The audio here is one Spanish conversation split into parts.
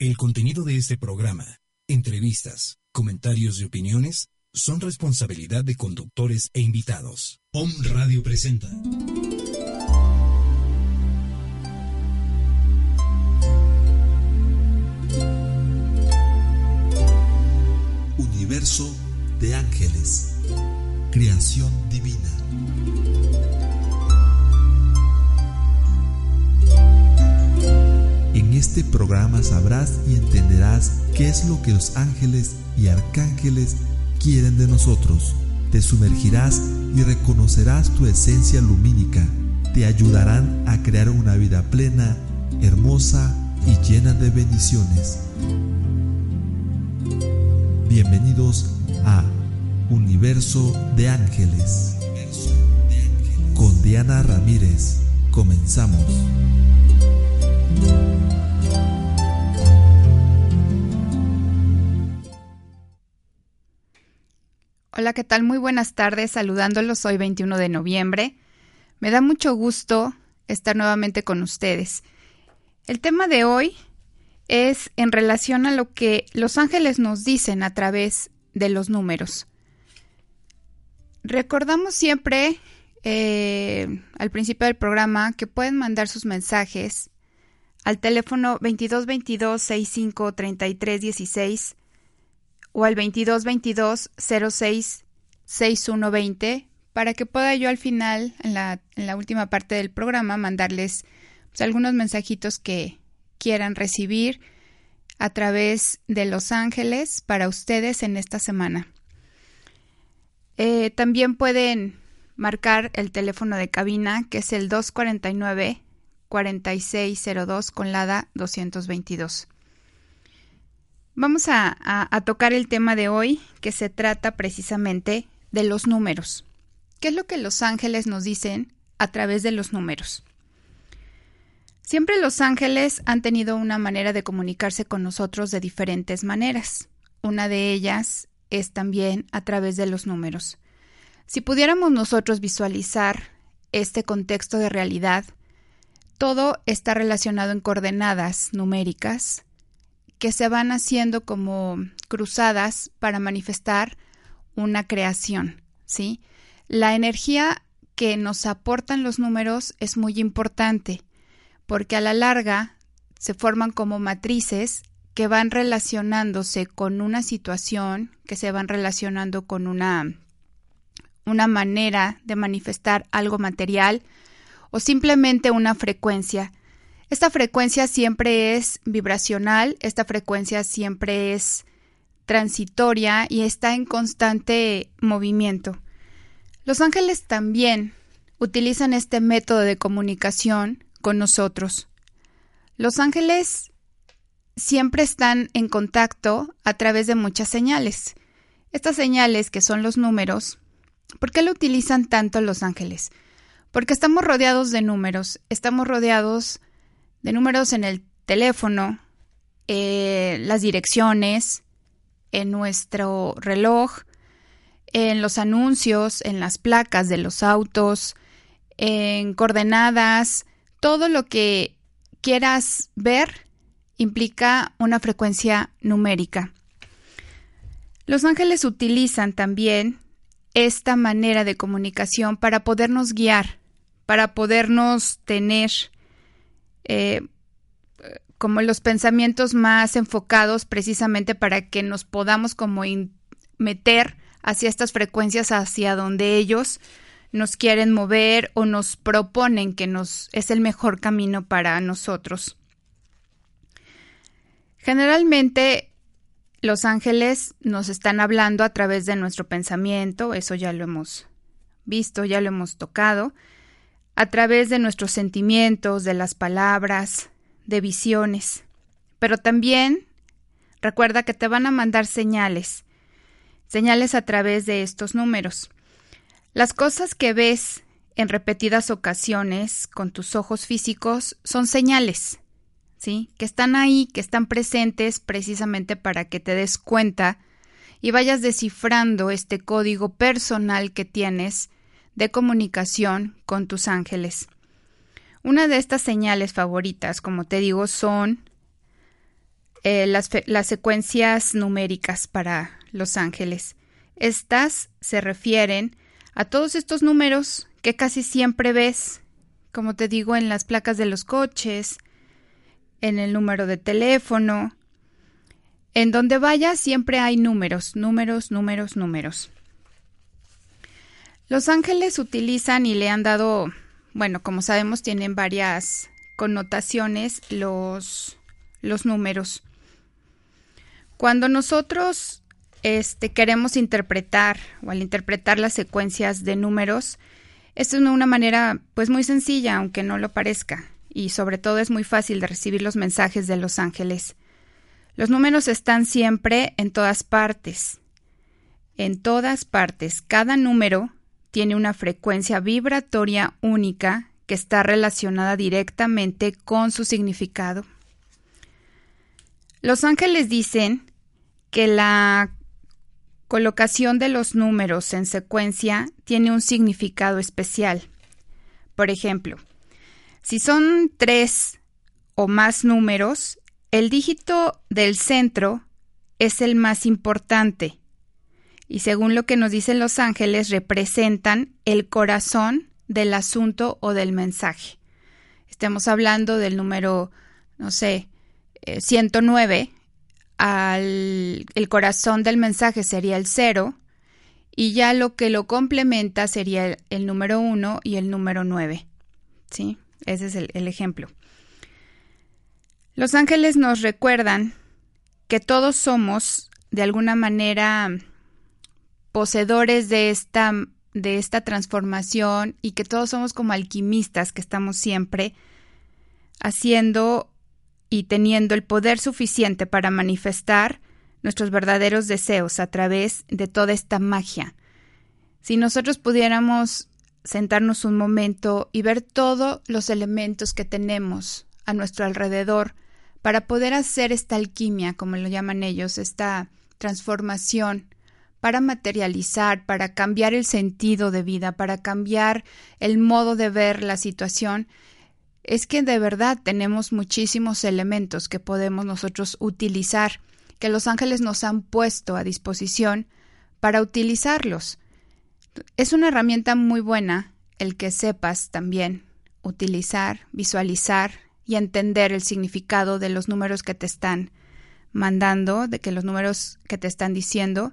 El contenido de este programa, entrevistas, comentarios y opiniones son responsabilidad de conductores e invitados. POM Radio presenta. Universo de ángeles. Creación divina. En este programa sabrás y entenderás qué es lo que los ángeles y arcángeles quieren de nosotros. Te sumergirás y reconocerás tu esencia lumínica. Te ayudarán a crear una vida plena, hermosa y llena de bendiciones. Bienvenidos a Universo de Ángeles. Con Diana Ramírez. Comenzamos. Hola, ¿qué tal? Muy buenas tardes, saludándolos hoy 21 de noviembre. Me da mucho gusto estar nuevamente con ustedes. El tema de hoy es en relación a lo que los ángeles nos dicen a través de los números. Recordamos siempre eh, al principio del programa que pueden mandar sus mensajes al teléfono 2222 65 33 16 o al 2222 06 6120 para que pueda yo al final, en la, en la última parte del programa, mandarles pues, algunos mensajitos que quieran recibir a través de Los Ángeles para ustedes en esta semana. Eh, también pueden marcar el teléfono de cabina que es el 249 4602 con LADA 222. Vamos a, tocar el tema de hoy, que se trata precisamente de los números. ¿Qué es lo que los ángeles nos dicen a través de los números? Siempre los ángeles han tenido una manera de comunicarse con nosotros de diferentes maneras. Una de ellas es también a través de los números. Si pudiéramos nosotros visualizar este contexto de realidad, todo está relacionado en coordenadas numéricas que se van haciendo como cruzadas para manifestar una creación, ¿sí? La energía que nos aportan los números es muy importante porque a la larga se forman como matrices que van relacionándose con una situación, que se van relacionando con una, una manera de manifestar algo material o simplemente una frecuencia esta frecuencia siempre es vibracional, esta frecuencia siempre es transitoria y está en constante movimiento. Los ángeles también utilizan este método de comunicación con nosotros. Los ángeles siempre están en contacto a través de muchas señales. Estas señales, que son los números, ¿por qué lo utilizan tanto los ángeles? Porque estamos rodeados de números, estamos rodeados de números en el teléfono, eh, las direcciones, en nuestro reloj, en los anuncios, en las placas de los autos, en coordenadas, todo lo que quieras ver implica una frecuencia numérica. Los ángeles utilizan también esta manera de comunicación para podernos guiar, para podernos tener eh, como los pensamientos más enfocados precisamente para que nos podamos como meter hacia estas frecuencias hacia donde ellos nos quieren mover o nos proponen que nos es el mejor camino para nosotros. Generalmente los ángeles nos están hablando a través de nuestro pensamiento, eso ya lo hemos visto, ya lo hemos tocado, a través de nuestros sentimientos, de las palabras, de visiones. Pero también Recuerda que te van a mandar señales, señales a través de estos números. Las cosas que ves en repetidas ocasiones con tus ojos físicos son señales, ¿sí? Que están ahí, que están presentes precisamente para que te des cuenta y vayas descifrando este código personal que tienes de comunicación con tus ángeles. Una de estas señales favoritas, como te digo, son eh, las, las secuencias numéricas para los ángeles. Estas se refieren a todos estos números que casi siempre ves, como te digo, en las placas de los coches, en el número de teléfono. En donde vayas siempre hay números, números, números, números. Los ángeles utilizan y le han dado, bueno, como sabemos, tienen varias connotaciones los, los números. Cuando nosotros este, queremos interpretar o al interpretar las secuencias de números, esto es una manera pues muy sencilla, aunque no lo parezca, y sobre todo es muy fácil de recibir los mensajes de los ángeles. Los números están siempre en todas partes. En todas partes. Cada número tiene una frecuencia vibratoria única que está relacionada directamente con su significado. Los ángeles dicen que la colocación de los números en secuencia tiene un significado especial. Por ejemplo, si son tres o más números, el dígito del centro es el más importante y según lo que nos dicen los ángeles representan el corazón del asunto o del mensaje. Estamos hablando del número, no sé, 109, eh, al, el corazón del mensaje sería el 0 y ya lo que lo complementa sería el, número 1 y el número 9. ¿Sí? Ese es el ejemplo. Los ángeles nos recuerdan que todos somos de alguna manera poseedores de esta, de esta transformación y que todos somos como alquimistas que estamos siempre haciendo y teniendo el poder suficiente para manifestar nuestros verdaderos deseos a través de toda esta magia. Si nosotros pudiéramos sentarnos un momento y ver todos los elementos que tenemos a nuestro alrededor para poder hacer esta alquimia, como lo llaman ellos, esta transformación, para materializar, para cambiar el sentido de vida, para cambiar el modo de ver la situación, es que de verdad tenemos muchísimos elementos que podemos nosotros utilizar, que los ángeles nos han puesto a disposición para utilizarlos. Es una herramienta muy buena el que sepas también utilizar, visualizar y entender el significado de los números que te están mandando, de que los números que te están diciendo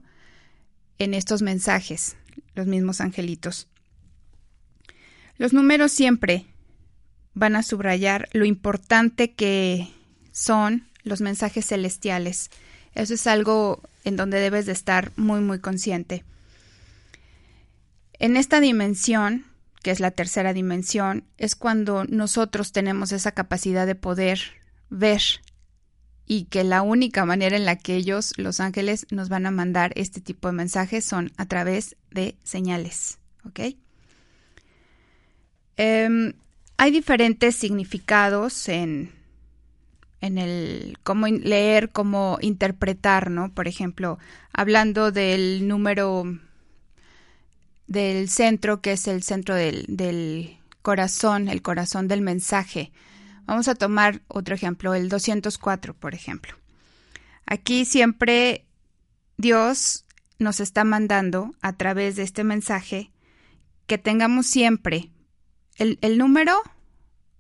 en estos mensajes, los mismos angelitos. Los números siempre van a subrayar lo importante que son los mensajes celestiales. Eso es algo en donde debes de estar muy muy consciente. En esta dimensión, que es la tercera dimensión, es cuando nosotros tenemos esa capacidad de poder ver y que la única manera en la que ellos, los ángeles, nos van a mandar este tipo de mensajes son a través de señales. ¿Ok? Em, hay diferentes significados en, en el cómo leer, cómo interpretar, ¿no? Por ejemplo, hablando del número del centro, que es el centro del, del corazón, el corazón del mensaje. Vamos a tomar otro ejemplo, el 204, por ejemplo. Aquí siempre Dios nos está mandando a través de este mensaje que tengamos siempre el, número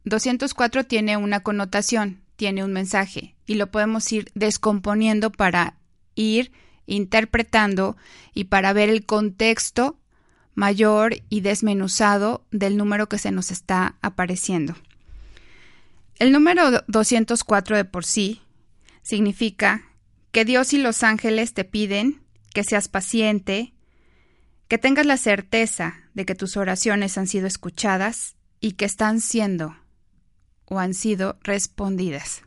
204 tiene una connotación, tiene un mensaje y lo podemos ir descomponiendo para ir interpretando y para ver el contexto mayor y desmenuzado del número que se nos está apareciendo. El número 204 de por sí significa que Dios y los ángeles te piden que seas paciente, que tengas la certeza de que tus oraciones han sido escuchadas y que están siendo o han sido respondidas.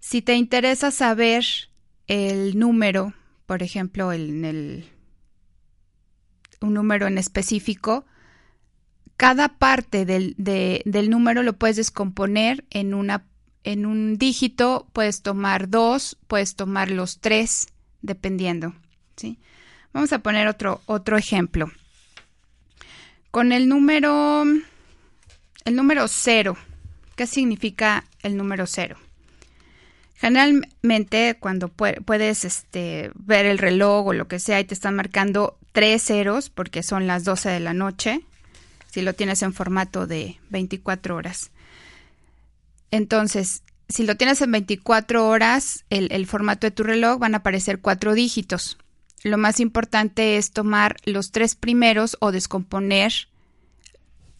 Si te interesa saber el número, por ejemplo, en el, un número en específico, cada parte del, del número lo puedes descomponer en, una, en un dígito, puedes tomar dos, puedes tomar los tres, dependiendo. ¿sí? Vamos a poner otro, otro ejemplo. Con el número, el número cero, ¿qué significa el número cero? Generalmente cuando puedes este, ver el reloj o lo que sea y te están marcando tres ceros porque son las 12 de la noche, si lo tienes en formato de 24 horas. Entonces, si lo tienes en 24 horas, el, formato de tu reloj van a aparecer cuatro dígitos. Lo más importante es tomar los tres primeros o descomponer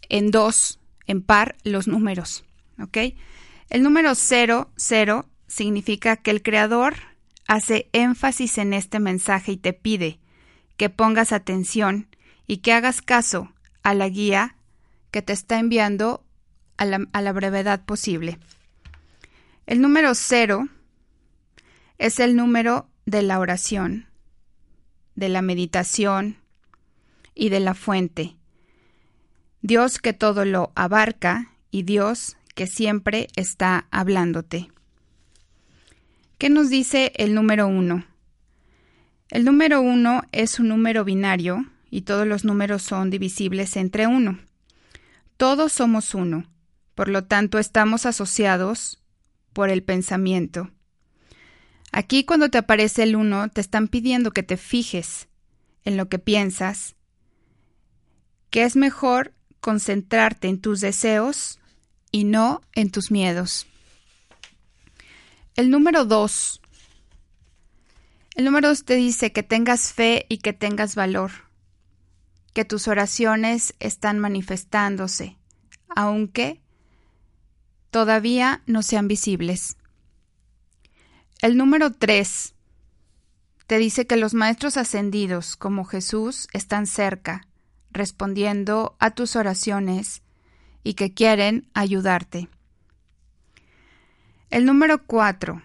en dos, en par, los números. ¿Ok? El número 0, 0 significa que el creador hace énfasis en este mensaje y te pide que pongas atención y que hagas caso a la guía que te está enviando a la, brevedad posible. El número cero es el número de la oración, de la meditación y de la fuente. Dios que todo lo abarca y Dios que siempre está hablándote. ¿Qué nos dice el número uno? El número uno es un número binario y todos los números son divisibles entre uno. Todos somos uno, por lo tanto estamos asociados por el pensamiento. Aquí cuando te aparece el uno, te están pidiendo que te fijes en lo que piensas, que es mejor concentrarte en tus deseos y no en tus miedos. El número dos. El número dos te dice que tengas fe y que tengas valor que tus oraciones están manifestándose, aunque todavía no sean visibles. El número 3 te dice que los maestros ascendidos como Jesús están cerca, respondiendo a tus oraciones y que quieren ayudarte. El número 4.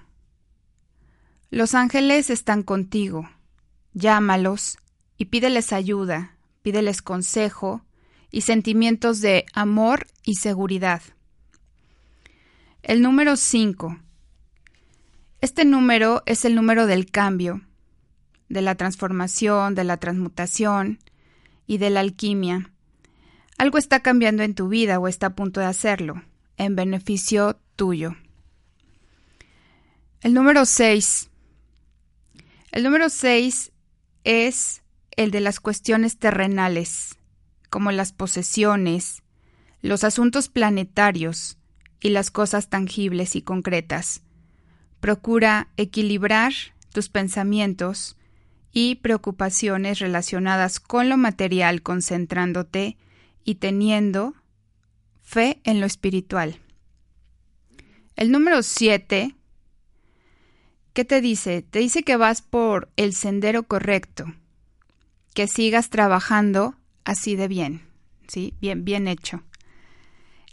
Los ángeles están contigo. Llámalos y pídeles ayuda pídeles consejo y sentimientos de amor y seguridad. El número 5. Este número es el número del cambio, de la transformación, de la transmutación y de la alquimia. Algo está cambiando en tu vida o está a punto de hacerlo, en beneficio tuyo. El número 6. El número 6 es el de las cuestiones terrenales, como las posesiones, los asuntos planetarios y las cosas tangibles y concretas. Procura equilibrar tus pensamientos y preocupaciones relacionadas con lo material concentrándote y teniendo fe en lo espiritual. El número 7, ¿qué te dice? Te dice que vas por el sendero correcto, que sigas trabajando así de bien, ¿sí? Bien, bien hecho.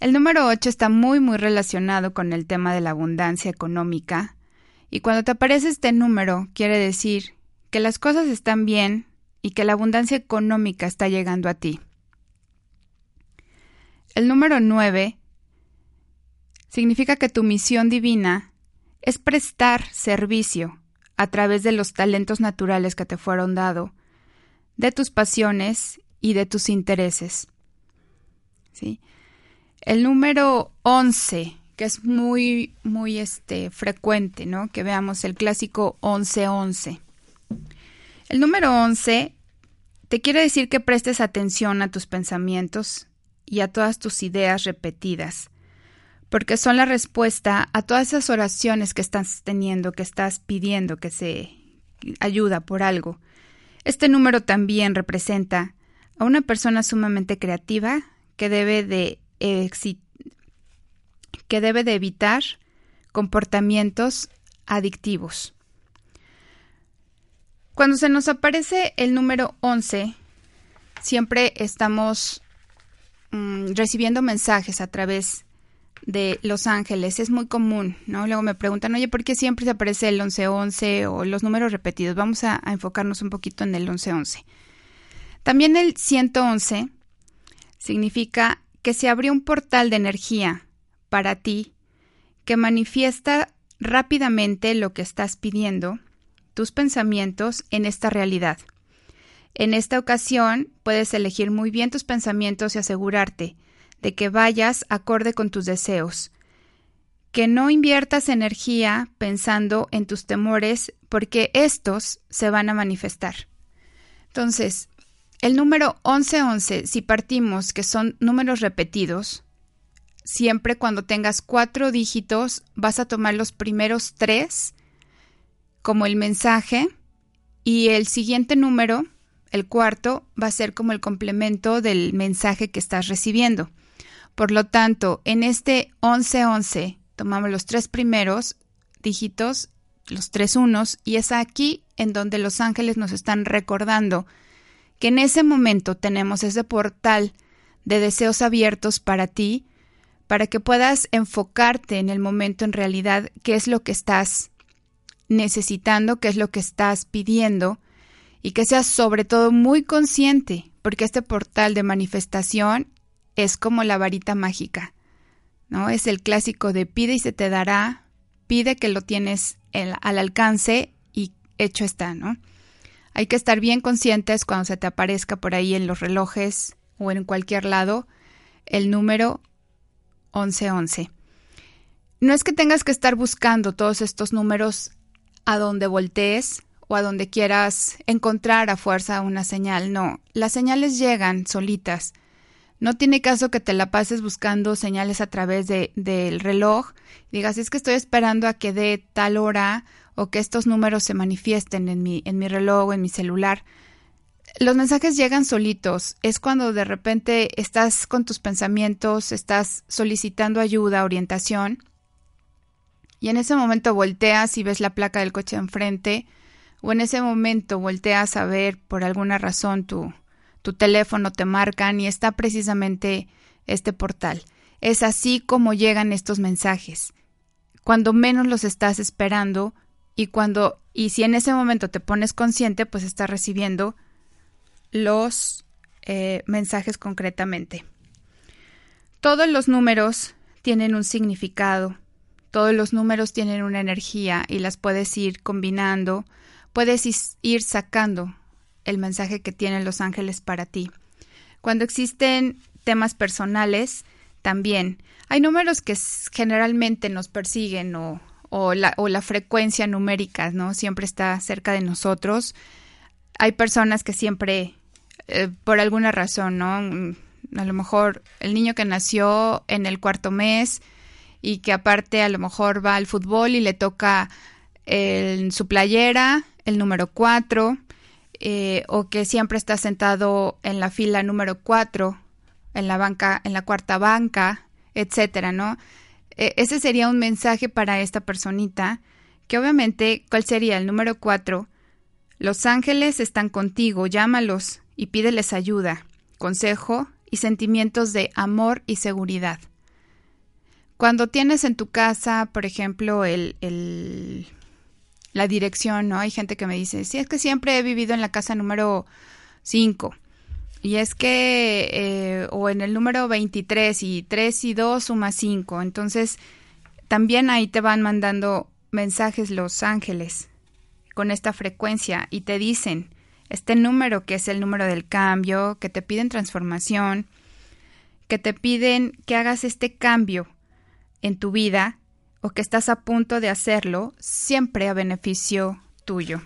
El número 8 está muy, muy relacionado con el tema de la abundancia económica. Y cuando te aparece este número, quiere decir que las cosas están bien y que la abundancia económica está llegando a ti. El número 9 significa que tu misión divina es prestar servicio a través de los talentos naturales que te fueron dados de tus pasiones y de tus intereses. ¿Sí? El número 11, que es muy, muy este, frecuente, ¿no? Que veamos el clásico 11-11. El número 11 te quiere decir que prestes atención a tus pensamientos y a todas tus ideas repetidas, porque son la respuesta a todas esas oraciones que estás teniendo, que estás pidiendo que se ayuda por algo. Este número también representa a una persona sumamente creativa que debe de, que debe de evitar comportamientos adictivos. Cuando se nos aparece el número 11, siempre estamos mm, recibiendo mensajes a través de Los Ángeles. Es muy común, ¿no? Luego me preguntan, oye, ¿por qué siempre se aparece el 1111 o los números repetidos? Vamos a, a enfocarnos un poquito en el 1111. También el 111 significa que se abrió un portal de energía para ti que manifiesta rápidamente lo que estás pidiendo, tus pensamientos en esta realidad. En esta ocasión puedes elegir muy bien tus pensamientos y asegurarte de que vayas acorde con tus deseos. Que no inviertas energía pensando en tus temores porque estos se van a manifestar. Entonces, el número 1111, si partimos que son números repetidos, siempre cuando tengas cuatro dígitos vas a tomar los primeros tres como el mensaje y el siguiente número, el cuarto, va a ser como el complemento del mensaje que estás recibiendo. Por lo tanto, en este 1111 tomamos los tres primeros dígitos, los tres unos, y es aquí en donde los ángeles nos están recordando que en ese momento tenemos ese portal de deseos abiertos para ti, para que puedas enfocarte en el momento en realidad qué es lo que estás necesitando, qué es lo que estás pidiendo, y que seas sobre todo muy consciente, porque este portal de manifestación es como la varita mágica, ¿no? Es el clásico de pide y se te dará, pide que lo tienes al alcance y hecho está, ¿no? Hay que estar bien conscientes cuando se te aparezca por ahí en los relojes o en cualquier lado el número 1111. No es que tengas que estar buscando todos estos números a donde voltees o a donde quieras encontrar a fuerza una señal, no, las señales llegan solitas. No tiene caso que te la pases buscando señales a través de, del reloj. Digas, es que estoy esperando a que dé tal hora o que estos números se manifiesten en mi, en mi reloj o en mi celular. Los mensajes llegan solitos. Es cuando de repente estás con tus pensamientos, estás solicitando ayuda, orientación, y en ese momento volteas y ves la placa del coche enfrente, o en ese momento volteas a ver por alguna razón tu, tu teléfono, te marcan y está precisamente este portal. Es así como llegan estos mensajes. Cuando menos los estás esperando, y cuando, y si en ese momento te pones consciente, pues estás recibiendo los eh, mensajes concretamente. Todos los números tienen un significado, todos los números tienen una energía y las puedes ir combinando, puedes ir sacando el mensaje que tienen los ángeles para ti. Cuando existen temas personales, también hay números que generalmente nos persiguen o o la, o la frecuencia numérica, ¿no? Siempre está cerca de nosotros. Hay personas que siempre, eh, por alguna razón, ¿no? Mm, a lo mejor el niño que nació en el cuarto mes y que aparte a lo mejor va al fútbol y le toca en su playera el número cuatro, eh, o que siempre está sentado en la fila número cuatro, en la banca, en la cuarta banca, etcétera, ¿no? E, ese sería un mensaje para esta personita, que obviamente, ¿cuál sería el número cuatro? Los ángeles están contigo, llámalos y pídeles ayuda, consejo y sentimientos de amor y seguridad. Cuando tienes en tu casa, por ejemplo, el, el, la dirección, ¿no? Hay gente que me dice, sí, es que siempre he vivido en la casa número 5. Y es que, eh, o en el número 23 y 3 y 2 suma 5. Entonces, también ahí te van mandando mensajes los ángeles con esta frecuencia y te dicen este número que es el número del cambio, que te piden transformación, que te piden que hagas este cambio en tu vida o que estás a punto de hacerlo, siempre a beneficio tuyo.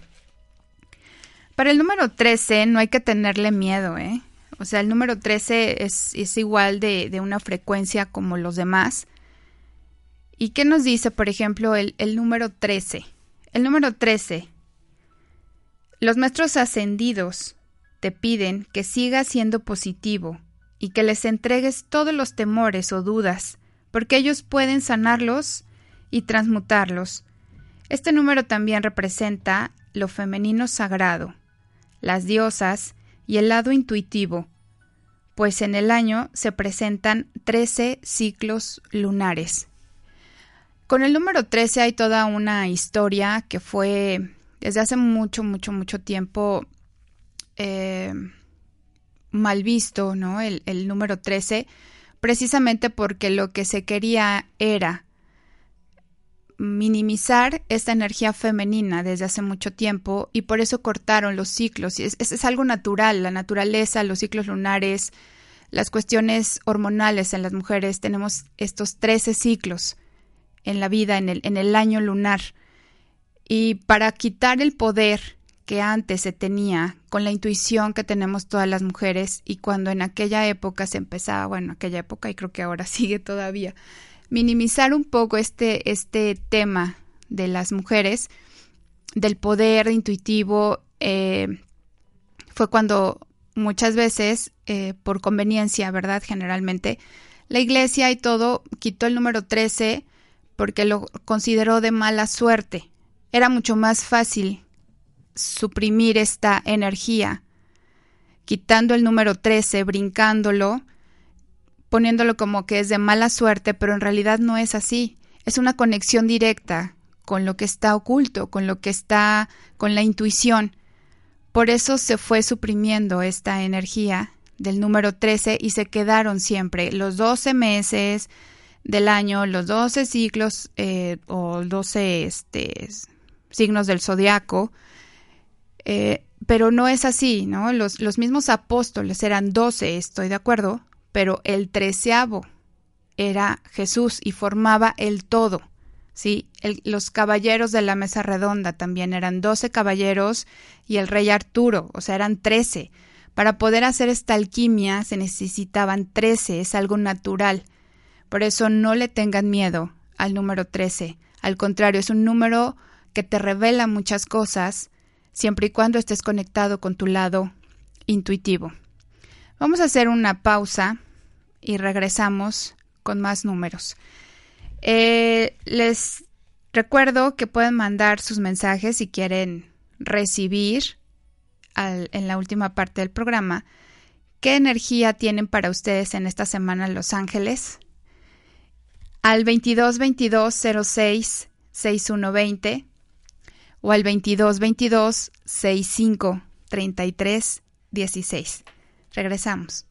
Para el número 13 no hay que tenerle miedo, ¿eh? O sea, el número 13 es, igual de, de, una frecuencia como los demás. ¿Y qué nos dice, por ejemplo, el, el número 13? El número 13. Los maestros ascendidos te piden que sigas siendo positivo y que les entregues todos los temores o dudas, porque ellos pueden sanarlos y transmutarlos. Este número también representa lo femenino sagrado las diosas y el lado intuitivo. pues en el año se presentan 13 ciclos lunares. Con el número 13 hay toda una historia que fue desde hace mucho, mucho, mucho tiempo eh, mal visto, ¿no? El, el número 13, precisamente porque lo que se quería era minimizar esta energía femenina desde hace mucho tiempo y por eso cortaron los ciclos. Es, es, algo natural, la naturaleza, los ciclos lunares, las cuestiones hormonales en las mujeres. Tenemos estos 13 ciclos en la vida, en el, en el año lunar. Y para quitar el poder que antes se tenía con la intuición que tenemos todas las mujeres y cuando en aquella época se empezaba, bueno, aquella época y creo que ahora sigue todavía, minimizar un poco este, este tema de las mujeres, del poder intuitivo, eh, fue cuando muchas veces, eh, por conveniencia, ¿verdad? Generalmente, la iglesia y todo quitó el número 13 porque lo consideró de mala suerte. Era mucho más fácil suprimir esta energía, quitando el número 13, brincándolo, poniéndolo como que es de mala suerte, pero en realidad no es así. Es una conexión directa con lo que está oculto, con lo que está, con la intuición. Por eso se fue suprimiendo esta energía del número 13 y se quedaron siempre los 12 meses del año, los 12 ciclos eh, o 12 este, signos del zodiaco. Eh, pero no es así, ¿no? Los, los mismos apóstoles eran 12, estoy de acuerdo, pero el treceavo era Jesús y formaba el todo. ¿sí? los caballeros de la mesa redonda también eran doce caballeros y el rey Arturo, o sea, eran trece. Para poder hacer esta alquimia se necesitaban trece, es algo natural. Por eso no le tengan miedo al número trece. Al contrario, es un número que te revela muchas cosas, siempre y cuando estés conectado con tu lado intuitivo. Vamos a hacer una pausa y regresamos con más números. Eh, les recuerdo que pueden mandar sus mensajes si quieren recibir en la última parte del programa qué energía tienen para ustedes en esta semana en Los Ángeles al 22 22 06 6120 o al 22 22 65 33 16. Regresamos.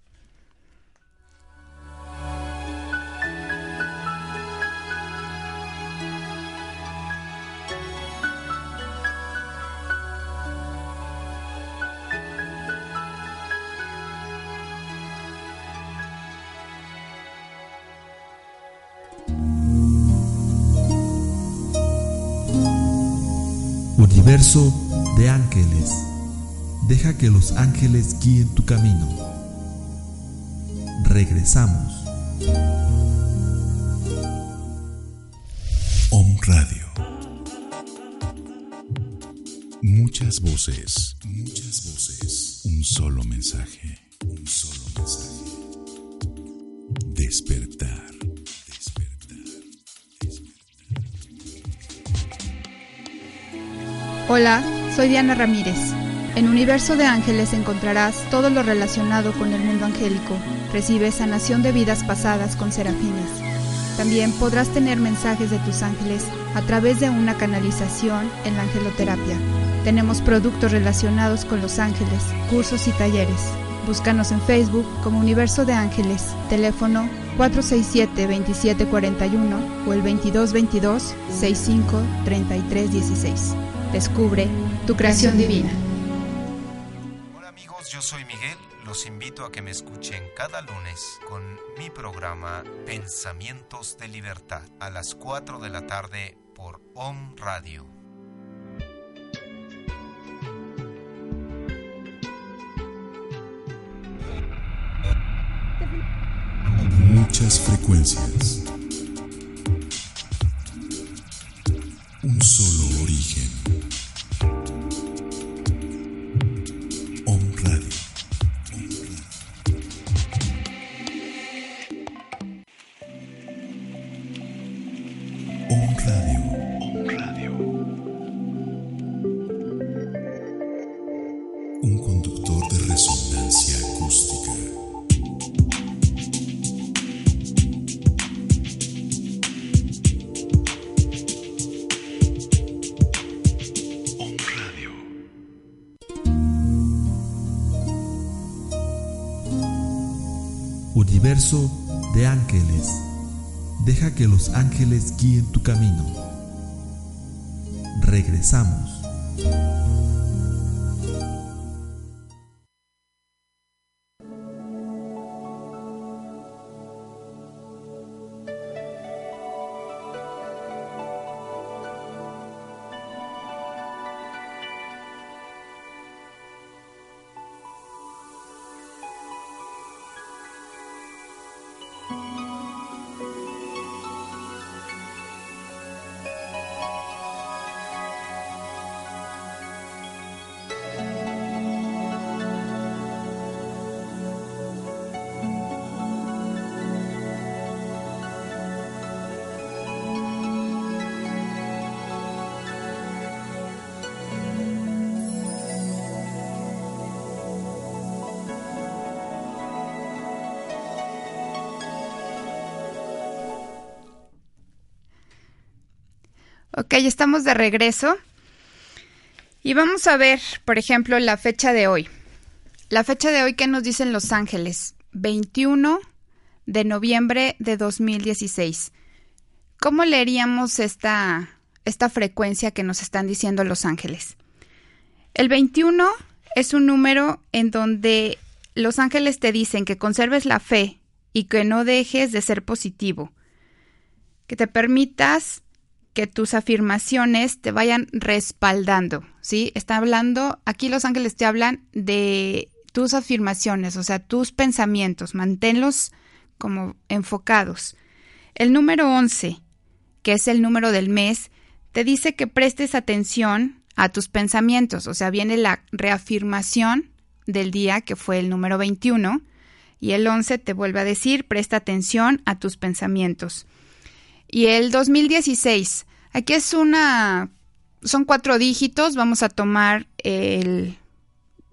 Universo de ángeles. Deja que los ángeles guíen tu camino. Regresamos. Om Radio. Muchas voces, muchas voces. Un solo mensaje, un solo mensaje. Despertar. Hola, soy Diana Ramírez. En Universo de Ángeles encontrarás todo lo relacionado con el mundo angélico. Recibes sanación de vidas pasadas con serafines. También podrás tener mensajes de tus ángeles a través de una canalización en la angeloterapia. Tenemos productos relacionados con los ángeles, cursos y talleres. Búscanos en Facebook como Universo de Ángeles, teléfono 467-2741 o el 2222-653316. Descubre tu creación divina. Hola amigos, yo soy Miguel. Los invito a que me escuchen cada lunes con mi programa Pensamientos de Libertad a las 4 de la tarde por OM Radio. Muchas frecuencias. Que los ángeles guíen tu camino. Regresamos. Ok, estamos de regreso. Y vamos a ver, por ejemplo, la fecha de hoy. La fecha de hoy, ¿qué nos dicen Los Ángeles? 21 de noviembre de 2016. ¿Cómo leeríamos esta, esta frecuencia que nos están diciendo Los Ángeles? El 21 es un número en donde Los Ángeles te dicen que conserves la fe y que no dejes de ser positivo, que te permitas que tus afirmaciones te vayan respaldando, ¿sí? Está hablando, aquí los ángeles te hablan de tus afirmaciones, o sea, tus pensamientos, manténlos como enfocados. El número 11, que es el número del mes, te dice que prestes atención a tus pensamientos, o sea, viene la reafirmación del día, que fue el número 21, y el 11 te vuelve a decir, presta atención a tus pensamientos. Y el 2016, aquí es una, son cuatro dígitos, vamos a tomar el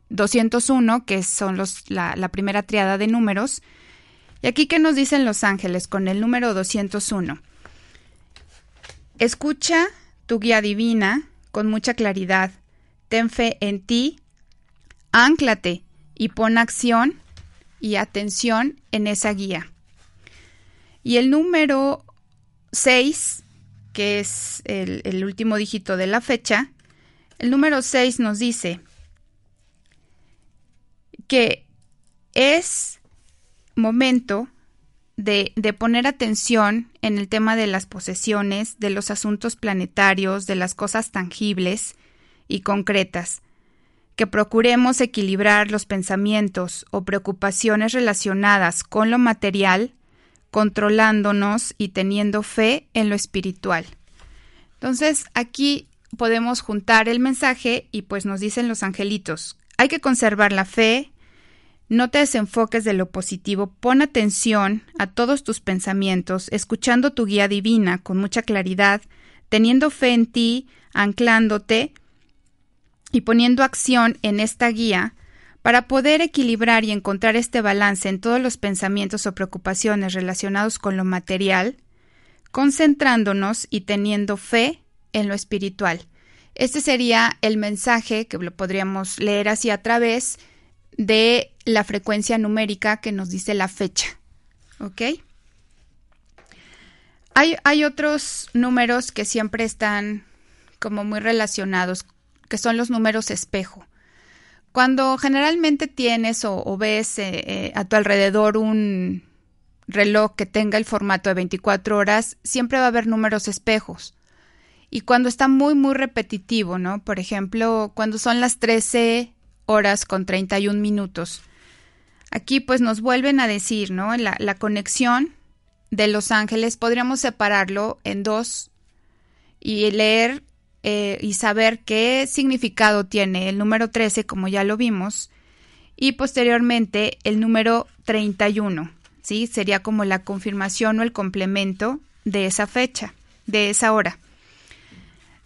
201, que son los, la, primera triada de números. Y aquí, ¿qué nos dicen los ángeles con el número 201? Escucha tu guía divina con mucha claridad. Ten fe en ti, ánclate y pon acción y atención en esa guía. Y el número 6, que es el, último dígito de la fecha, el número 6 nos dice que es momento de, de, poner atención en el tema de las posesiones, de los asuntos planetarios, de las cosas tangibles y concretas, que procuremos equilibrar los pensamientos o preocupaciones relacionadas con lo material controlándonos y teniendo fe en lo espiritual. Entonces, aquí podemos juntar el mensaje y pues nos dicen los angelitos, hay que conservar la fe, no te desenfoques de lo positivo, pon atención a todos tus pensamientos, escuchando tu guía divina con mucha claridad, teniendo fe en ti, anclándote y poniendo acción en esta guía para poder equilibrar y encontrar este balance en todos los pensamientos o preocupaciones relacionados con lo material, concentrándonos y teniendo fe en lo espiritual. Este sería el mensaje que lo podríamos leer así a través de la frecuencia numérica que nos dice la fecha. ¿Ok? Hay, hay otros números que siempre están como muy relacionados, que son los números espejo. Cuando generalmente tienes o, ves eh, eh, a tu alrededor un reloj que tenga el formato de 24 horas, siempre va a haber números espejos. Y cuando está muy, muy repetitivo, ¿no? Por ejemplo, cuando son las 13 horas con 31 minutos. Aquí pues nos vuelven a decir, ¿no? La, la conexión de los ángeles podríamos separarlo en dos y leer eh, y saber qué significado tiene el número 13, como ya lo vimos, y posteriormente el número 31, ¿sí? Sería como la confirmación o el complemento de esa fecha, de esa hora.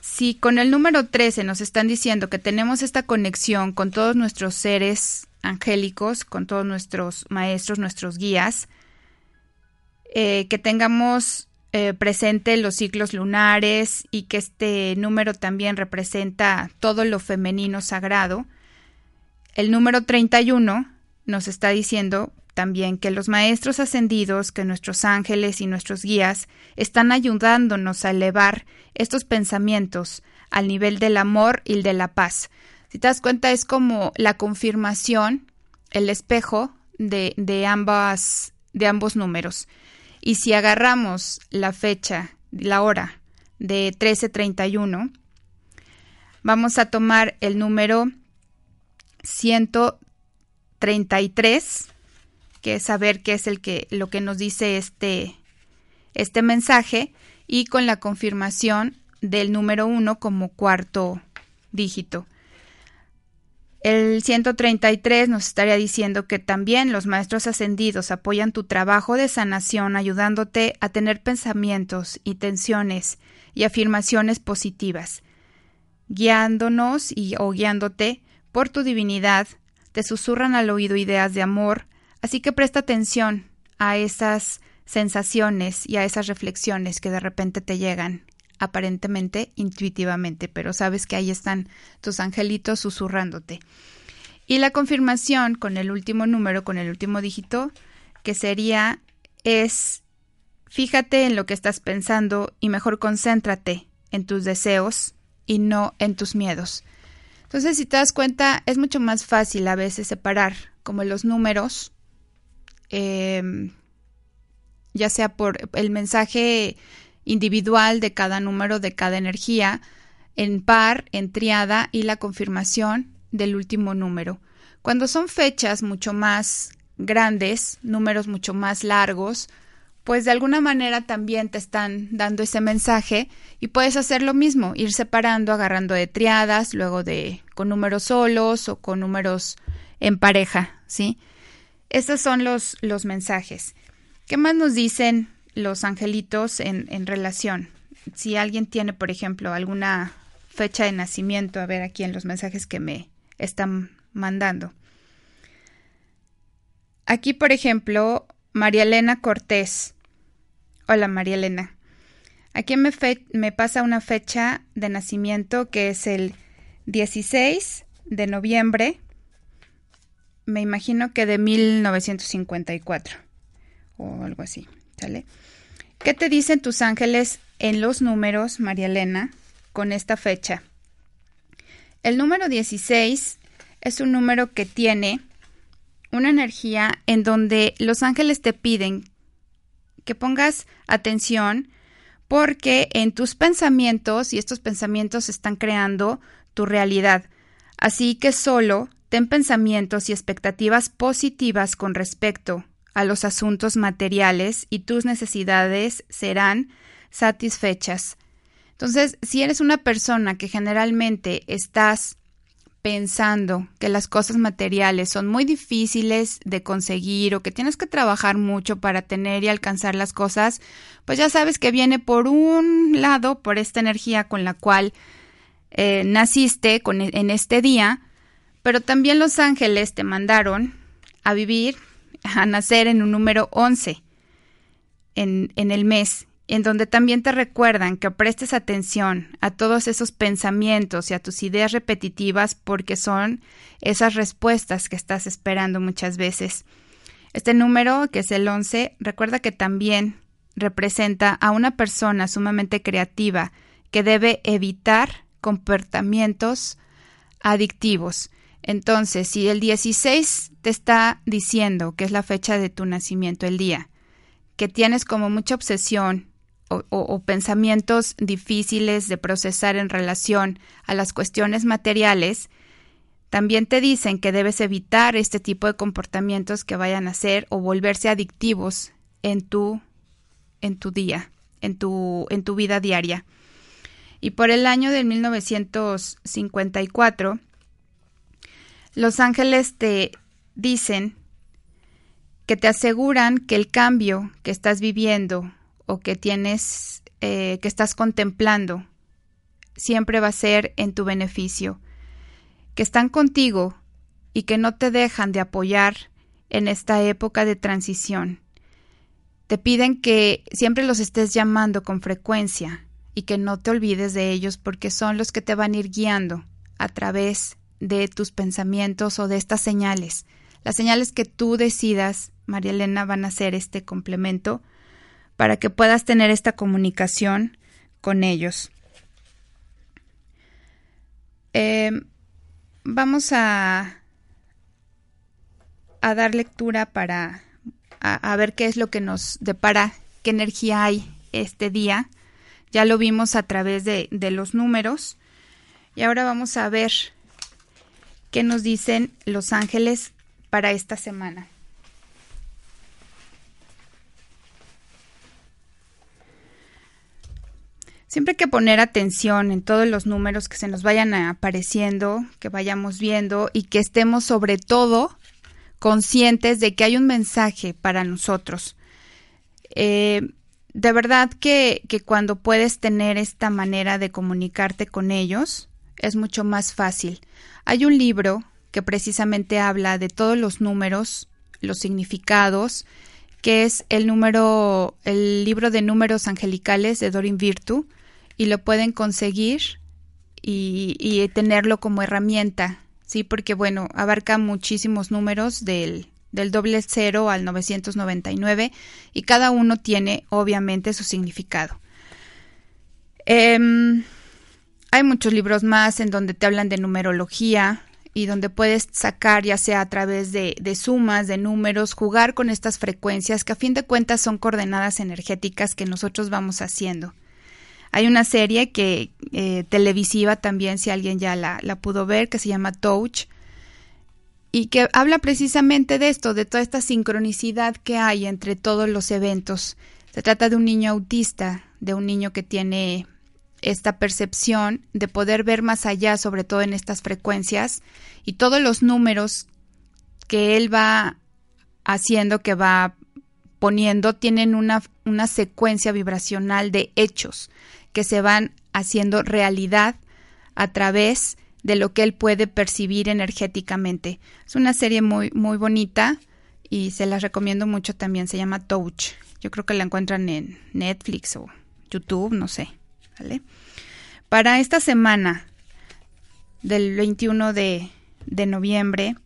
Si con el número 13 nos están diciendo que tenemos esta conexión con todos nuestros seres angélicos, con todos nuestros maestros, nuestros guías, eh, que tengamos eh, presente los ciclos lunares y que este número también representa todo lo femenino sagrado. El número 31 nos está diciendo también que los maestros ascendidos, que nuestros ángeles y nuestros guías están ayudándonos a elevar estos pensamientos al nivel del amor y de la paz. Si te das cuenta, es como la confirmación, el espejo de, de, ambas, de ambos números. Y si agarramos la fecha, la hora de 1331, vamos a tomar el número 133 que es saber qué es el que, lo que nos dice este, este mensaje, y con la confirmación del número 1 como cuarto dígito. El 133 nos estaría diciendo que también los maestros ascendidos apoyan tu trabajo de sanación ayudándote a tener pensamientos, intenciones y afirmaciones positivas, guiándonos y o guiándote por tu divinidad, te susurran al oído ideas de amor, Así que presta atención a esas sensaciones y a esas reflexiones que de repente te llegan aparentemente intuitivamente, pero sabes que ahí están tus angelitos susurrándote. Y la confirmación con el último número, con el último dígito, que sería es fíjate en lo que estás pensando y mejor concéntrate en tus deseos y no en tus miedos. Entonces, si te das cuenta, es mucho más fácil a veces separar como los números Em, ya sea por el mensaje individual de cada número de cada energía, en par, en triada y la confirmación del último número. Cuando son fechas mucho más grandes, números mucho más largos, pues de alguna manera también te están dando ese mensaje y puedes hacer lo mismo, ir separando, agarrando de triadas, luego de con números solos o con números en pareja, ¿sí? Estos son los, los mensajes. ¿Qué más nos dicen los angelitos en, relación? Si alguien tiene, por ejemplo, alguna fecha de nacimiento, a ver aquí en los mensajes que me están mandando. Aquí, por ejemplo, María Elena Cortés. Hola, María Elena. Aquí me, me, pasa una fecha de nacimiento que es el 16 de noviembre me imagino que de 1954 o algo así, ¿Qué te dicen tus ángeles en los números, María Elena, con esta fecha? El número 16 es un número que tiene una energía en donde los ángeles te piden que pongas atención porque en tus pensamientos, y estos pensamientos están creando tu realidad, así que solo ten pensamientos y expectativas positivas con respecto a los asuntos materiales y tus necesidades serán satisfechas. Entonces, si eres una persona que generalmente estás pensando que las cosas materiales son muy difíciles de conseguir o que tienes que trabajar mucho para tener y alcanzar las cosas, pues ya sabes que viene por un lado, por esta energía con la cual eh, naciste e, en este día, pero también los ángeles te mandaron a vivir, a nacer en un número 11 en, en el mes, en donde también te recuerdan que prestes atención a todos esos pensamientos y a tus ideas repetitivas porque son esas respuestas que estás esperando muchas veces. Este número, que es el 11, recuerda que también representa a una persona sumamente creativa que debe evitar comportamientos adictivos. Entonces, si el 16 te está diciendo que es la fecha de tu nacimiento, el día, que tienes como mucha obsesión o, pensamientos difíciles de procesar en relación a las cuestiones materiales, también te dicen que debes evitar este tipo de comportamientos que vayan a ser o volverse adictivos en tu, en tu día, en tu, en tu vida diaria. Y por el año de 1954, los ángeles te dicen que te aseguran que el cambio que estás viviendo o que tienes, eh, que estás contemplando, siempre va a ser en tu beneficio, que están contigo y que no te dejan de apoyar en esta época de transición. Te piden que siempre los estés llamando con frecuencia y que no te olvides de ellos porque son los que te van a ir guiando a través de tus pensamientos o de estas señales, las señales que tú decidas María Elena van a hacer este complemento para que puedas tener esta comunicación con ellos. Eh, vamos a, a dar lectura para a, ver qué es lo que nos depara, qué energía hay este día. Ya lo vimos a través de, de los números. Y ahora vamos a ver qué nos dicen los ángeles para esta semana. Siempre hay que poner atención en todos los números que se nos vayan apareciendo, que vayamos viendo y que estemos sobre todo conscientes de que hay un mensaje para nosotros. Eh, de verdad que, que cuando puedes tener esta manera de comunicarte con ellos, es mucho más fácil. Hay un libro que precisamente habla de todos los números, los significados, que es el número, el libro de números angelicales de Dorin Virtu, y lo pueden conseguir y, tenerlo como herramienta, ¿sí? Porque, bueno, abarca muchísimos números del, del doble cero al 999 y cada uno tiene obviamente su significado. Em, hay muchos libros más en donde te hablan de numerología y donde puedes sacar ya sea a través de, de sumas, de números, jugar con estas frecuencias que a fin de cuentas son coordenadas energéticas que nosotros vamos haciendo. Hay una serie que eh, televisiva también, si alguien ya la, la pudo ver, que se llama Touch, y que habla precisamente de esto, de toda esta sincronicidad que hay entre todos los eventos. Se trata de un niño autista, de un niño que tiene esta percepción de poder ver más allá, sobre todo en estas frecuencias, y todos los números que él va haciendo, que va poniendo, tienen una, una secuencia vibracional de hechos que se van haciendo realidad a través de lo que él puede percibir energéticamente. Es una serie muy, muy bonita y se las recomiendo mucho también. Se llama Touch. Yo creo que la encuentran en Netflix o YouTube, no sé. Para esta semana del 21 de, de noviembre,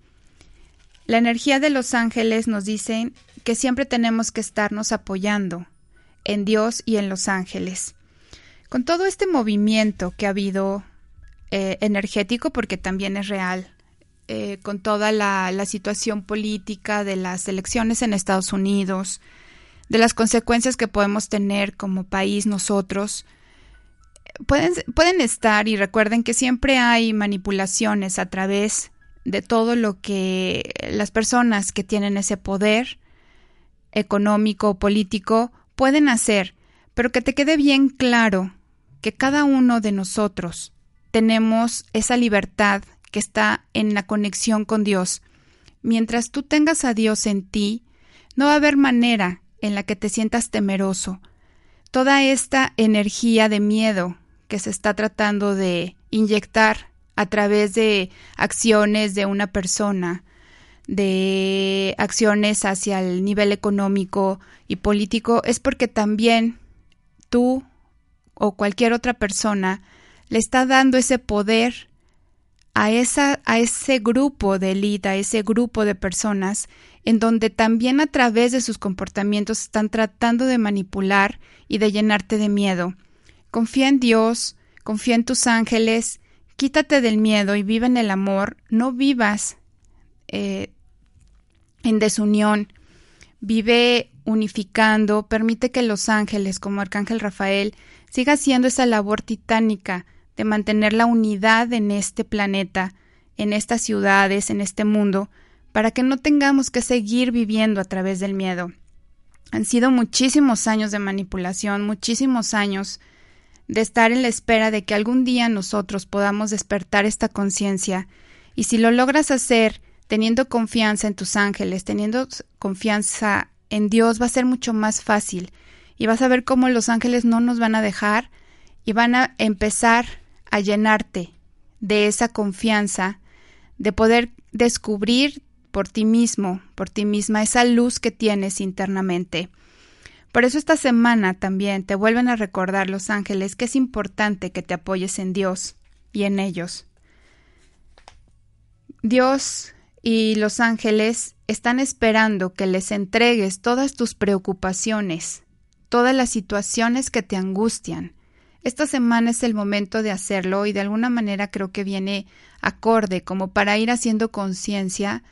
la energía de los ángeles nos dice que siempre tenemos que estarnos apoyando en Dios y en los ángeles. Con todo este movimiento que ha habido eh, energético, porque también es real, eh, con toda la, situación política de las elecciones en Estados Unidos, de las consecuencias que podemos tener como país nosotros, pueden, pueden estar y recuerden que siempre hay manipulaciones a través de todo lo que las personas que tienen ese poder económico o político pueden hacer, pero que te quede bien claro que cada uno de nosotros tenemos esa libertad que está en la conexión con Dios. Mientras tú tengas a Dios en ti, no va a haber manera en la que te sientas temeroso. Toda esta energía de miedo que se está tratando de inyectar a través de acciones de una persona, de acciones hacia el nivel económico y político, es porque también tú o cualquier otra persona le está dando ese poder a, esa, a ese grupo de élite, a ese grupo de personas, en donde también a través de sus comportamientos están tratando de manipular y de llenarte de miedo. Confía en Dios, confía en tus ángeles, quítate del miedo y vive en el amor, no vivas eh, en desunión, vive unificando, permite que los ángeles, como Arcángel Rafael, siga haciendo esa labor titánica de mantener la unidad en este planeta, en estas ciudades, en este mundo, para que no tengamos que seguir viviendo a través del miedo. Han sido muchísimos años de manipulación, muchísimos años de estar en la espera de que algún día nosotros podamos despertar esta conciencia, y si lo logras hacer teniendo confianza en tus ángeles, teniendo confianza en Dios, va a ser mucho más fácil y vas a ver cómo los ángeles no nos van a dejar y van a empezar a llenarte de esa confianza, de poder descubrir por ti mismo, por ti misma, esa luz que tienes internamente. Por eso esta semana también te vuelven a recordar los ángeles que es importante que te apoyes en Dios y en ellos. Dios y los ángeles están esperando que les entregues todas tus preocupaciones, todas las situaciones que te angustian. Esta semana es el momento de hacerlo y de alguna manera creo que viene acorde como para ir haciendo conciencia.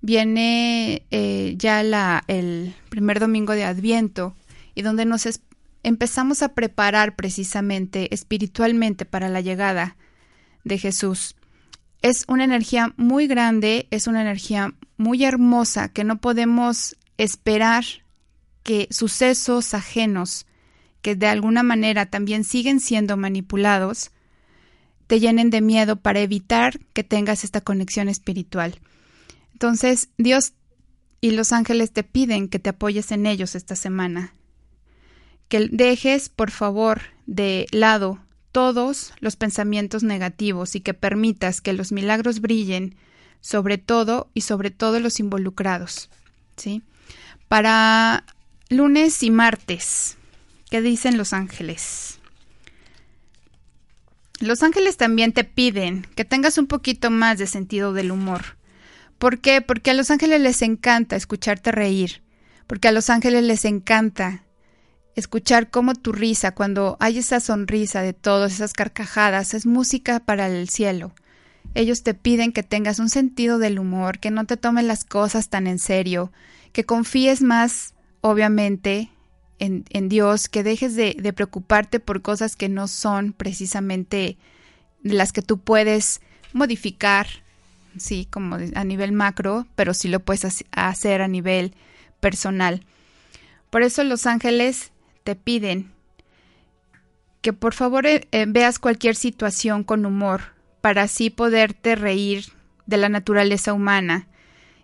Viene eh, ya el primer domingo de Adviento y donde nos empezamos a preparar precisamente espiritualmente para la llegada de Jesús es una energía muy grande, es una energía muy hermosa que no podemos esperar que sucesos ajenos que de alguna manera también siguen siendo manipulados te llenen de miedo para evitar que tengas esta conexión espiritual. Entonces, Dios y los ángeles te piden que te apoyes en ellos esta semana. Que dejes, por favor, de lado todos los pensamientos negativos y que permitas que los milagros brillen sobre todo y sobre todo los involucrados. ¿sí? Para lunes y martes, ¿qué dicen los ángeles? Los ángeles también te piden que tengas un poquito más de sentido del humor. ¿Por qué? Porque a los ángeles les encanta escucharte reír, porque a los ángeles les encanta escuchar cómo tu risa, cuando hay esa sonrisa de todos, esas carcajadas, es música para el cielo. Ellos te piden que tengas un sentido del humor, que no te tomes las cosas tan en serio, que confíes más, obviamente, en, en Dios, que dejes de, de, preocuparte por cosas que no son precisamente las que tú puedes modificar, sí, como a nivel macro, pero sí lo puedes hacer a nivel personal. Por eso los ángeles te piden que por favor eh, eh, veas cualquier situación con humor para así poderte reír de la naturaleza humana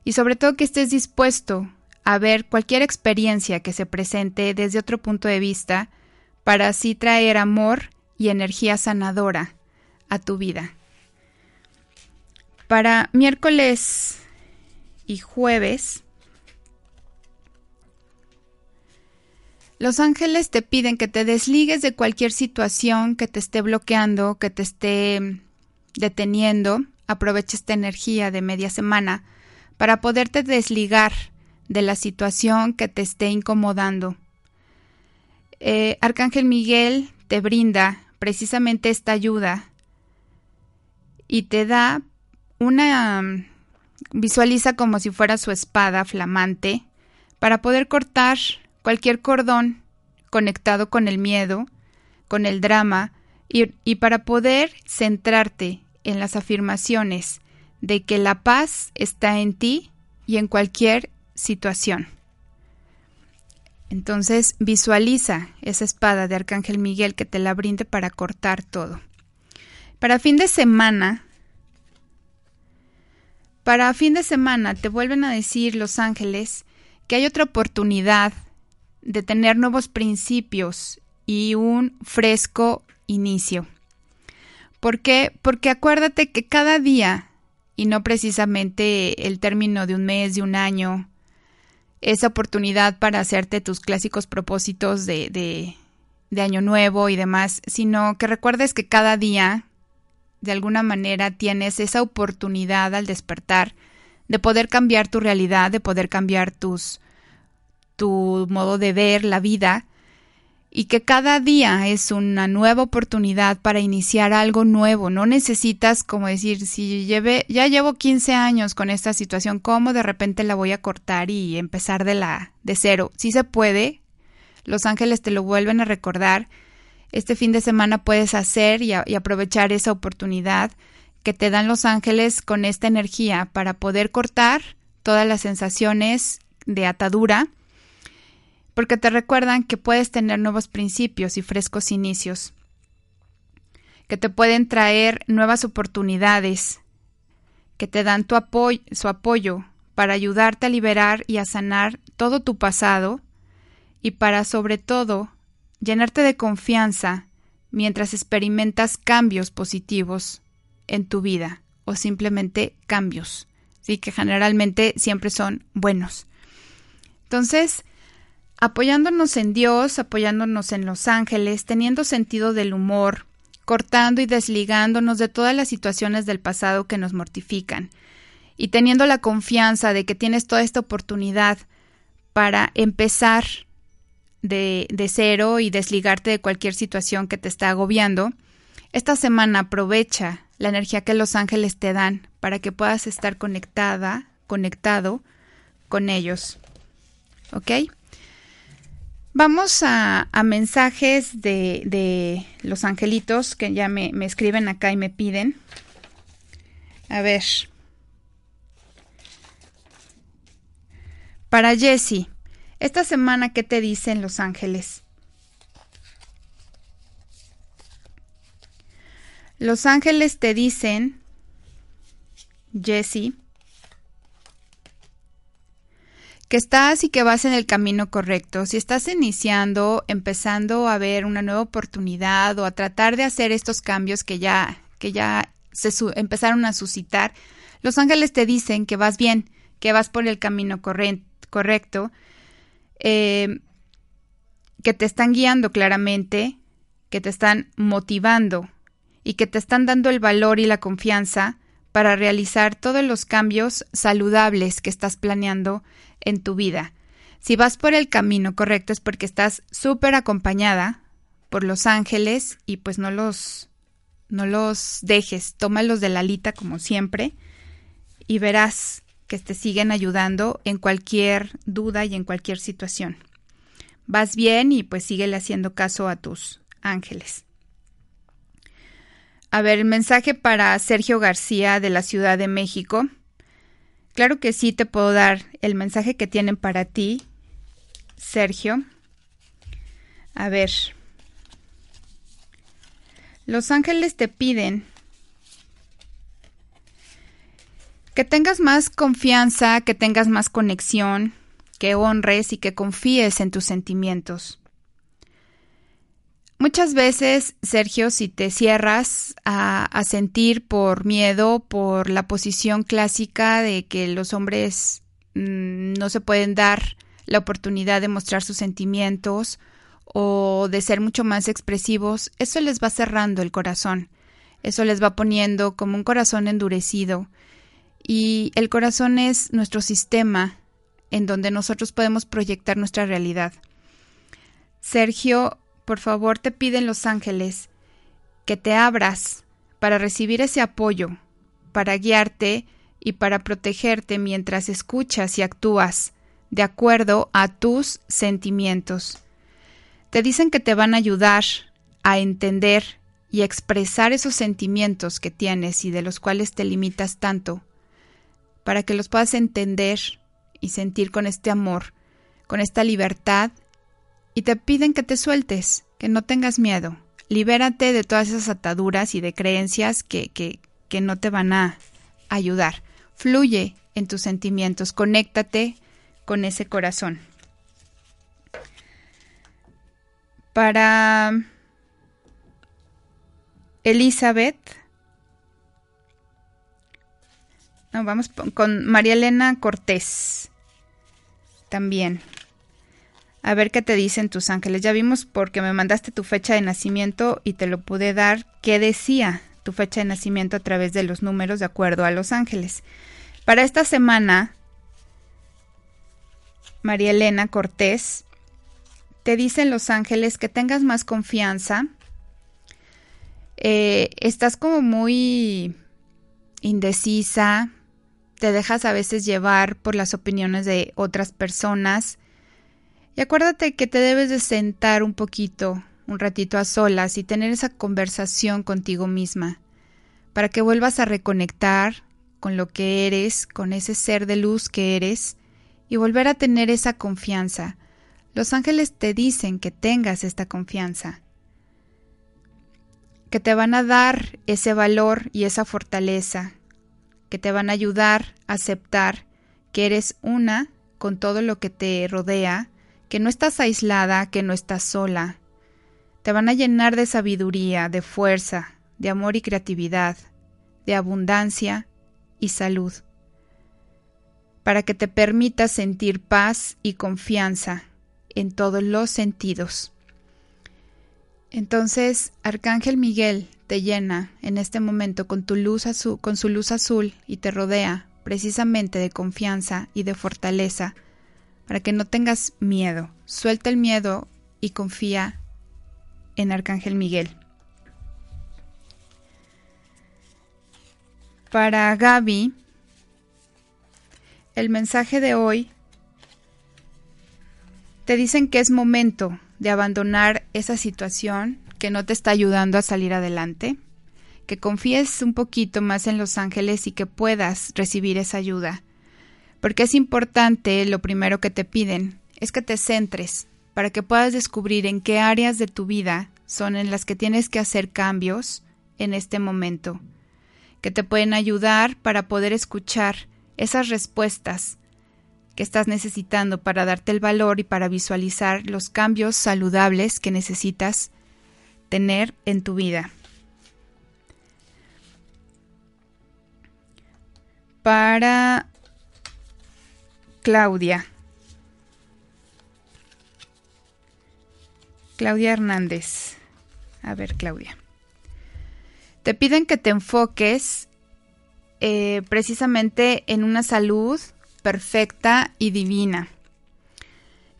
y sobre todo que estés dispuesto a ver cualquier experiencia que se presente desde otro punto de vista para así traer amor y energía sanadora a tu vida. Para miércoles y jueves Los ángeles te piden que te desligues de cualquier situación que te esté bloqueando, que te esté deteniendo. Aprovecha esta energía de media semana para poderte desligar de la situación que te esté incomodando. Eh, Arcángel Miguel te brinda precisamente esta ayuda y te da una... visualiza como si fuera su espada flamante para poder cortar cualquier cordón conectado con el miedo, con el drama, y, y, para poder centrarte en las afirmaciones de que la paz está en ti y en cualquier situación. Entonces visualiza esa espada de Arcángel Miguel que te la brinde para cortar todo. Para fin de semana, para fin de semana te vuelven a decir los ángeles que hay otra oportunidad de tener nuevos principios y un fresco inicio. ¿Por qué? Porque acuérdate que cada día, y no precisamente el término de un mes, de un año, es oportunidad para hacerte tus clásicos propósitos de, de, de año nuevo y demás, sino que recuerdes que cada día, de alguna manera, tienes esa oportunidad al despertar de poder cambiar tu realidad, de poder cambiar tus, tu modo de ver la vida y que cada día es una nueva oportunidad para iniciar algo nuevo. No necesitas como decir, si lleve, ya llevo 15 años con esta situación, ¿cómo de repente la voy a cortar y empezar de la de cero? Si se puede. Los ángeles te lo vuelven a recordar. Este fin de semana puedes hacer y, aprovechar esa oportunidad que te dan los ángeles con esta energía para poder cortar todas las sensaciones de atadura porque te recuerdan que puedes tener nuevos principios y frescos inicios, que te pueden traer nuevas oportunidades, que te dan tu su apoyo para ayudarte a liberar y a sanar todo tu pasado y para sobre todo llenarte de confianza mientras experimentas cambios positivos en tu vida o simplemente cambios, sí que generalmente siempre son buenos. Entonces, apoyándonos en Dios, apoyándonos en los ángeles, teniendo sentido del humor, cortando y desligándonos de todas las situaciones del pasado que nos mortifican. y teniendo la confianza de que tienes toda esta oportunidad para empezar de, de, cero y desligarte de cualquier situación que te está agobiando, esta semana aprovecha la energía que los ángeles te dan para que puedas estar conectada, conectado con ellos. ¿Ok? Vamos a, mensajes de, los angelitos que ya me, me escriben acá y me piden. A ver. Para Jessie, esta semana, ¿qué te dicen los ángeles? Los ángeles te dicen, Jessie, que estás y que vas en el camino correcto. Si estás iniciando, empezando a ver una nueva oportunidad o a tratar de hacer estos cambios que ya, que ya se empezaron a suscitar, los ángeles te dicen que vas bien, que vas por el camino correcto, eh, que te están guiando claramente, que te están motivando y que te están dando el valor y la confianza para realizar todos los cambios saludables que estás planeando en tu vida. Si vas por el camino correcto es porque estás súper acompañada por los ángeles y pues no los no los dejes, tómalos de la alita como siempre y verás que te siguen ayudando en cualquier duda y en cualquier situación. Vas bien y pues síguele haciendo caso a tus ángeles. A ver, el mensaje para Sergio García de la Ciudad de México. Claro que sí te puedo dar el mensaje que tienen para ti, Sergio. A ver. Los ángeles te piden que tengas más confianza, que tengas más conexión, que honres y que confíes en tus sentimientos. Muchas veces, Sergio, si te cierras a, sentir por miedo, por la posición clásica de que los hombres mm, no se pueden dar la oportunidad de mostrar sus sentimientos o de ser mucho más expresivos, eso les va cerrando el corazón, eso les va poniendo como un corazón endurecido. Y el corazón es nuestro sistema en donde nosotros podemos proyectar nuestra realidad. Sergio, por favor te piden los ángeles que te abras para recibir ese apoyo, para guiarte y para protegerte mientras escuchas y actúas de acuerdo a tus sentimientos. Te dicen que te van a ayudar a entender y expresar esos sentimientos que tienes y de los cuales te limitas tanto, para que los puedas entender y sentir con este amor, con esta libertad y te piden que te sueltes, que no tengas miedo. Libérate de todas esas ataduras y de creencias que, que, que no te van a ayudar. Fluye en tus sentimientos, conéctate con ese corazón. Para Elizabeth, no, vamos con María Elena Cortés también. A ver qué te dicen tus ángeles. Ya vimos porque me mandaste tu fecha de nacimiento y te lo pude dar qué decía tu fecha de nacimiento a través de los números de acuerdo a los ángeles. Para esta semana, María Elena Cortés, te dicen los ángeles que tengas más confianza. Eh, estás como muy indecisa, te dejas a veces llevar por las opiniones de otras personas y acuérdate que te debes de sentar un poquito, un ratito a solas y tener esa conversación contigo misma, para que vuelvas a reconectar con lo que eres, con ese ser de luz que eres, y volver a tener esa confianza. Los ángeles te dicen que tengas esta confianza, que te van a dar ese valor y esa fortaleza, que te van a ayudar a aceptar que eres una con todo lo que te rodea, que no estás aislada, que no estás sola. Te van a llenar de sabiduría, de fuerza, de amor y creatividad, de abundancia y salud, para que te permitas sentir paz y confianza en todos los sentidos. Entonces, Arcángel Miguel te llena en este momento con tu luz azul, con su luz azul y te rodea precisamente de confianza y de fortaleza para que no tengas miedo. Suelta el miedo y confía en Arcángel Miguel. Para Gaby, el mensaje de hoy te dicen que es momento de abandonar esa situación que no te está ayudando a salir adelante, que confíes un poquito más en los ángeles y que puedas recibir esa ayuda. Porque es importante, lo primero que te piden, es que te centres para que puedas descubrir en qué áreas de tu vida son en las que tienes que hacer cambios en este momento, que te pueden ayudar para poder escuchar esas respuestas que estás necesitando para darte el valor y para visualizar los cambios saludables que necesitas tener en tu vida. Para Claudia. Claudia Hernández. A ver, Claudia. Te piden que te enfoques eh, precisamente en una salud perfecta y divina.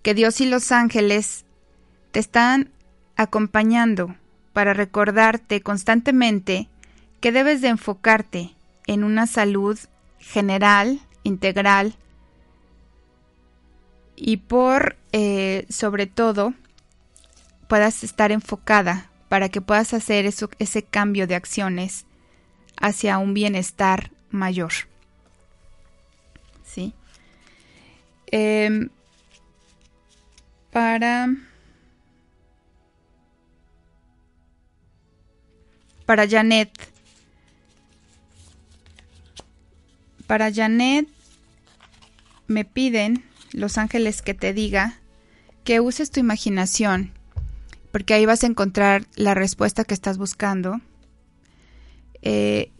Que Dios y los ángeles te están acompañando para recordarte constantemente que debes de enfocarte en una salud general, integral y por eh, sobre todo puedas estar enfocada para que puedas hacer eso, ese cambio de acciones hacia un bienestar mayor. ¿Sí? Em, para para Janet. Para Janet me piden los ángeles que te diga que uses tu imaginación porque ahí vas a encontrar la respuesta que estás buscando. Eh,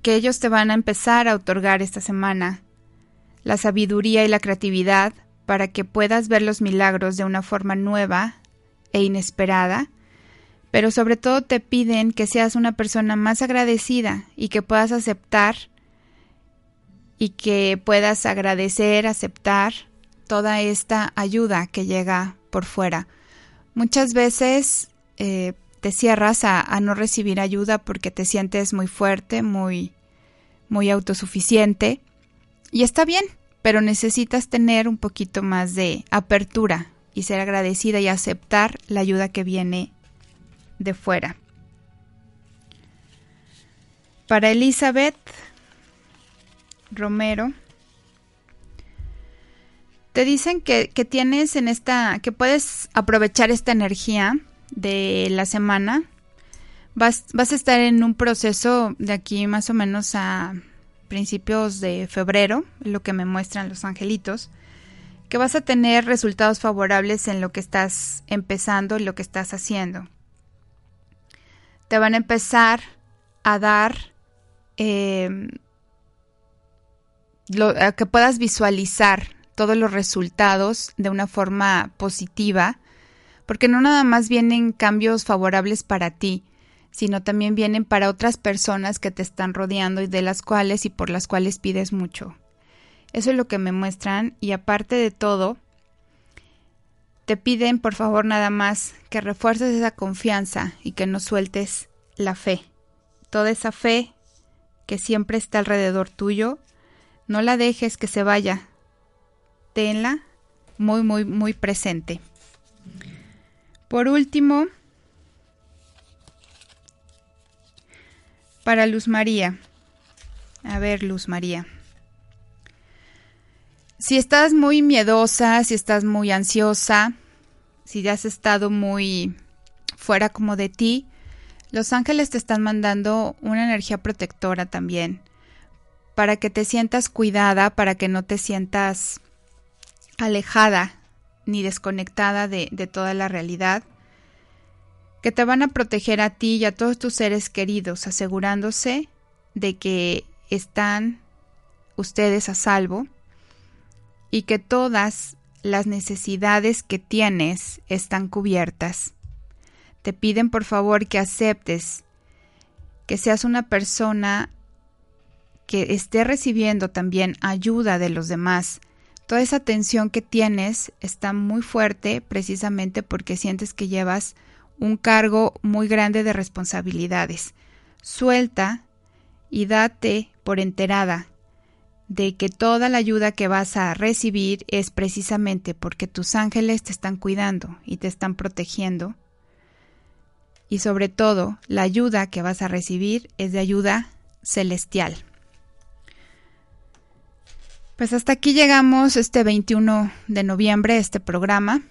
que ellos te van a empezar a otorgar esta semana la sabiduría y la creatividad para que puedas ver los milagros de una forma nueva e inesperada, pero sobre todo te piden que seas una persona más agradecida y que puedas aceptar y que puedas agradecer, aceptar toda esta ayuda que llega por fuera. Muchas veces eh, te cierras a, no recibir ayuda porque te sientes muy fuerte, muy, muy autosuficiente. Y está bien, pero necesitas tener un poquito más de apertura y ser agradecida y aceptar la ayuda que viene de fuera. Para Elizabeth Romero, te dicen que, que tienes en esta, que puedes aprovechar esta energía de la semana, vas, vas a estar en un proceso de aquí más o menos a principios de febrero, lo que me muestran los angelitos, que vas a tener resultados favorables en lo que estás empezando lo que estás haciendo. Te van a empezar a dar em, a que puedas visualizar todos los resultados de una forma positiva porque no nada más vienen cambios favorables para ti, sino también vienen para otras personas que te están rodeando y de las cuales y por las cuales pides mucho. Eso es lo que me muestran y aparte de todo, te piden por favor nada más que refuerces esa confianza y que no sueltes la fe. Toda esa fe que siempre está alrededor tuyo, no la dejes que se vaya. Tenla muy, muy, muy presente. Por último, para Luz María. A ver, Luz María. Si estás muy miedosa, si estás muy ansiosa, si ya has estado muy fuera como de ti, los ángeles te están mandando una energía protectora también, para que te sientas cuidada, para que no te sientas alejada ni desconectada de, toda la realidad, que te van a proteger a ti y a todos tus seres queridos, asegurándose de que están ustedes a salvo y que todas las necesidades que tienes están cubiertas. Te piden por favor que aceptes que seas una persona que esté recibiendo también ayuda de los demás, toda esa tensión que tienes está muy fuerte precisamente porque sientes que llevas un cargo muy grande de responsabilidades. Suelta y date por enterada de que toda la ayuda que vas a recibir es precisamente porque tus ángeles te están cuidando y te están protegiendo. Y sobre todo, la ayuda que vas a recibir es de ayuda celestial. Pues hasta aquí llegamos este 21 de noviembre, este programa.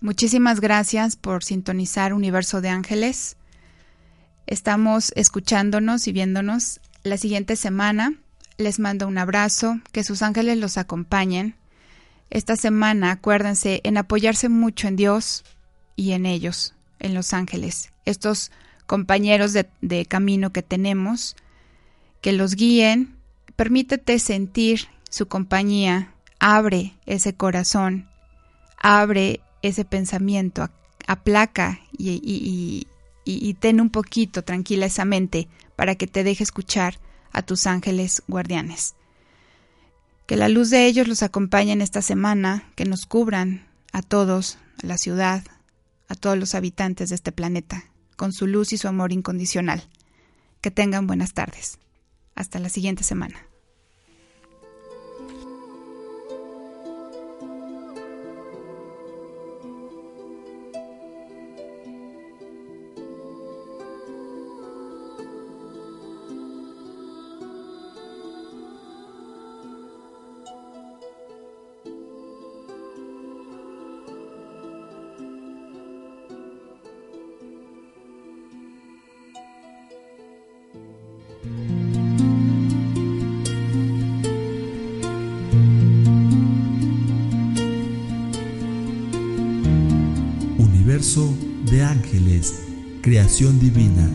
Muchísimas gracias por sintonizar Universo de Ángeles. Estamos escuchándonos y viéndonos la siguiente semana. Les mando un abrazo, que sus ángeles los acompañen. Esta semana acuérdense en apoyarse mucho en Dios y en ellos, en los ángeles, estos compañeros de, de camino que tenemos, que los guíen. Permítete sentir su compañía, abre ese corazón, abre ese pensamiento, aplaca y, y, ten un poquito tranquila esa mente para que te deje escuchar a tus ángeles guardianes. Que la luz de ellos los acompañe en esta semana, que nos cubran a todos, a la ciudad, a todos los habitantes de este planeta, con su luz y su amor incondicional. Que tengan buenas tardes. Hasta la siguiente semana. Creación divina.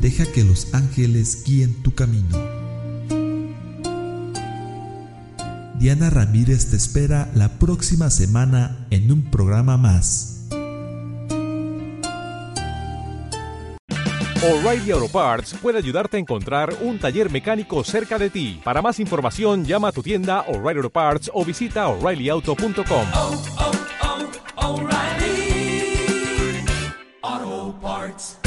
Deja que los ángeles guíen tu camino. Diana Ramírez te espera la próxima semana en un programa más. O'Reilly Auto Parts puede ayudarte a encontrar un taller mecánico cerca de ti. Para más información, llama a tu tienda O'Reilly Auto Parts o visita oreillyauto.com. parts.